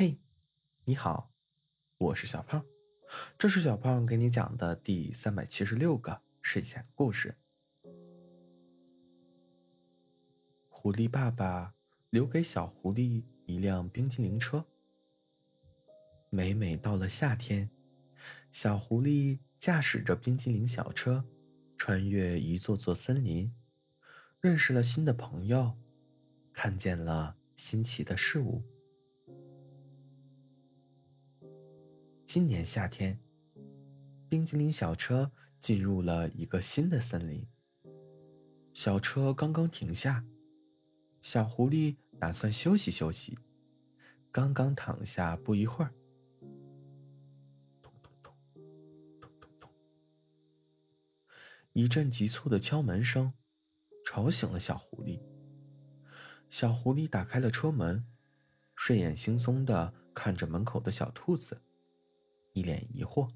嘿，你好，我是小胖，这是小胖给你讲的第三百七十六个睡前故事。狐狸爸爸留给小狐狸一辆冰激凌车。每每到了夏天，小狐狸驾驶着冰激凌小车，穿越一座座森林，认识了新的朋友，看见了新奇的事物。今年夏天，冰激凌小车进入了一个新的森林。小车刚刚停下，小狐狸打算休息休息。刚刚躺下不一会儿，咚咚咚，咚咚咚，一阵急促的敲门声吵醒了小狐狸。小狐狸打开了车门，睡眼惺忪的看着门口的小兔子。一脸疑惑，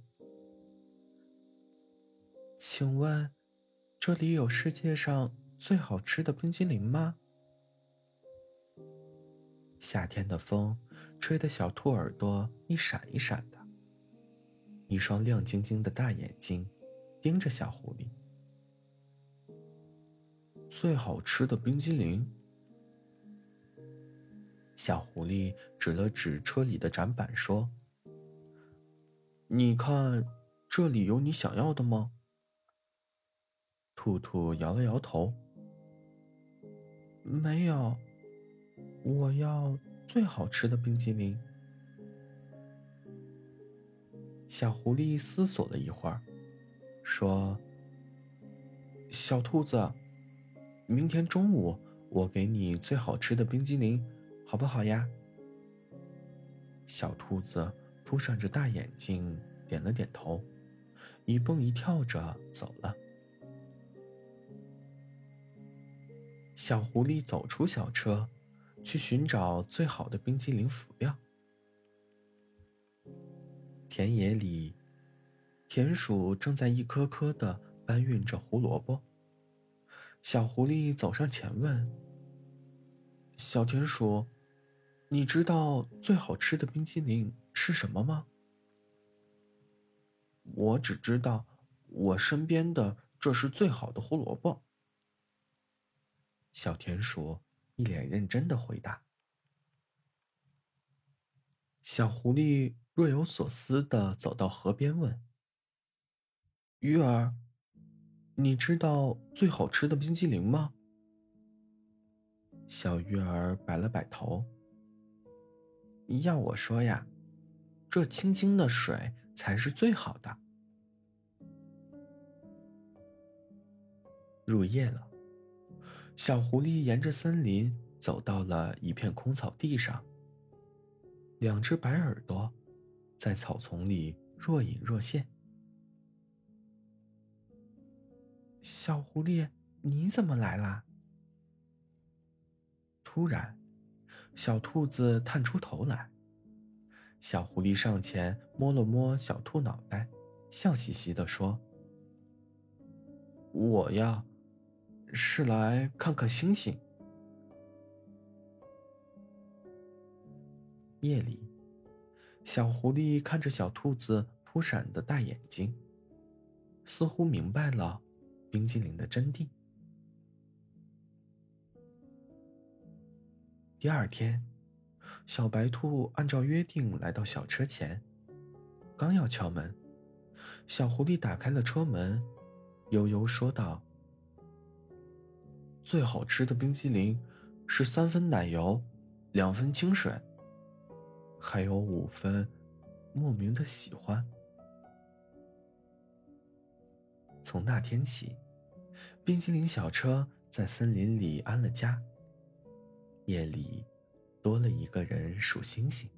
请问，这里有世界上最好吃的冰激凌吗？夏天的风吹得小兔耳朵一闪一闪的，一双亮晶晶的大眼睛盯着小狐狸。最好吃的冰激凌？小狐狸指了指车里的展板说。你看，这里有你想要的吗？兔兔摇了摇头，没有。我要最好吃的冰激凌。小狐狸思索了一会儿，说：“小兔子，明天中午我给你最好吃的冰激凌，好不好呀？”小兔子。扑闪着大眼睛，点了点头，一蹦一跳着走了。小狐狸走出小车，去寻找最好的冰激凌辅料。田野里，田鼠正在一颗颗的搬运着胡萝卜。小狐狸走上前问：“小田鼠，你知道最好吃的冰淇淋？”是什么吗？我只知道我身边的这是最好的胡萝卜。小田鼠一脸认真的回答。小狐狸若有所思的走到河边问：“鱼儿，你知道最好吃的冰激凌吗？”小鱼儿摆了摆头：“要我说呀。”这清清的水才是最好的。入夜了，小狐狸沿着森林走到了一片空草地上。两只白耳朵在草丛里若隐若现。小狐狸，你怎么来啦？突然，小兔子探出头来。小狐狸上前摸了摸小兔脑袋，笑嘻嘻地说：“我呀，是来看看星星。”夜里，小狐狸看着小兔子扑闪的大眼睛，似乎明白了冰激凌的真谛。第二天。小白兔按照约定来到小车前，刚要敲门，小狐狸打开了车门，悠悠说道：“最好吃的冰激凌是三分奶油，两分清水，还有五分莫名的喜欢。”从那天起，冰激凌小车在森林里安了家，夜里。多了一个人数星星。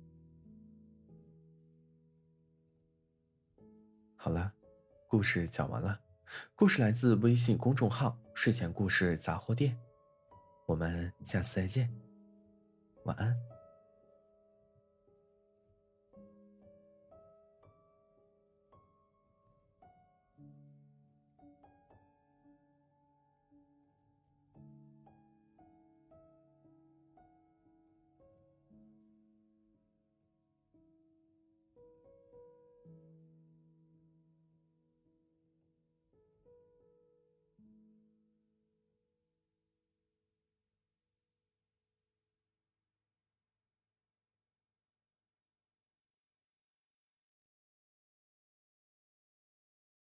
好了，故事讲完了。故事来自微信公众号“睡前故事杂货店”。我们下次再见，晚安。